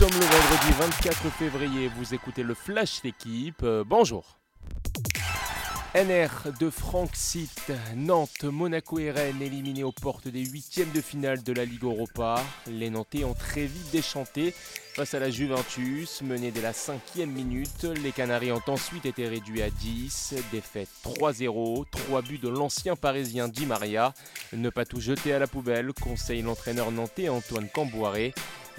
sommes le vendredi 24 février, vous écoutez le Flash d'équipe. Euh, bonjour. NR de Franck Nantes, Monaco et Rennes éliminés aux portes des huitièmes de finale de la Ligue Europa. Les Nantais ont très vite déchanté face à la Juventus, menés dès la cinquième minute. Les Canaries ont ensuite été réduits à 10, défaite 3-0, 3 buts de l'ancien parisien Di Maria. Ne pas tout jeter à la poubelle, conseille l'entraîneur nantais Antoine Camboiré.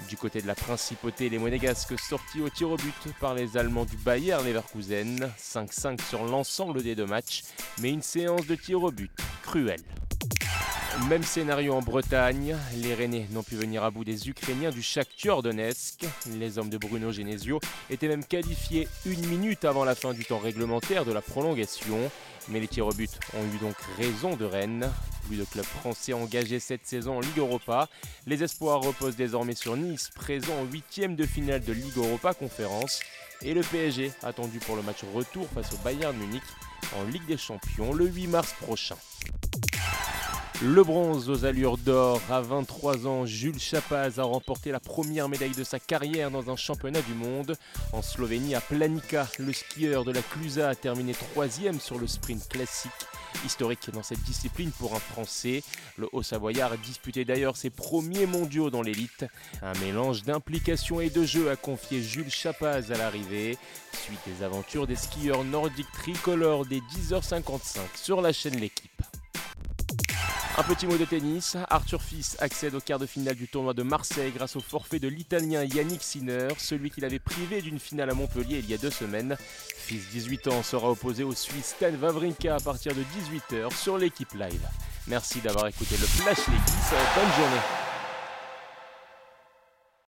Du côté de la principauté, les Monégasques sortis au tir au but par les Allemands du Bayern Leverkusen. 5-5 sur l'ensemble des deux matchs, mais une séance de tir au but cruelle. Même scénario en Bretagne, les Rennais n'ont pu venir à bout des Ukrainiens du Shakhtar Donetsk. Les hommes de Bruno Genesio étaient même qualifiés une minute avant la fin du temps réglementaire de la prolongation. Mais les tirs au but ont eu donc raison de Rennes. Plus de clubs français engagés cette saison en Ligue Europa. Les espoirs reposent désormais sur Nice, présent en huitième de finale de Ligue Europa Conférence. Et le PSG, attendu pour le match retour face au Bayern Munich en Ligue des Champions le 8 mars prochain. Le bronze aux allures d'or. À 23 ans, Jules Chapaz a remporté la première médaille de sa carrière dans un championnat du monde. En Slovénie, à Planica, le skieur de la Clusa a terminé troisième sur le sprint classique. Historique dans cette discipline pour un Français. Le Haut-Savoyard a disputé d'ailleurs ses premiers mondiaux dans l'élite. Un mélange d'implication et de jeu a confié Jules Chapaz à l'arrivée. Suite des aventures des skieurs nordiques tricolores des 10h55 sur la chaîne L'équipe. Un petit mot de tennis. Arthur Fils accède au quart de finale du tournoi de Marseille grâce au forfait de l'Italien Yannick Sinner, celui qu'il avait privé d'une finale à Montpellier il y a deux semaines. Fils 18 ans sera opposé au Suisse Stan Wawrinka à partir de 18h sur l'équipe live. Merci d'avoir écouté le Flash Leagues. Bonne journée.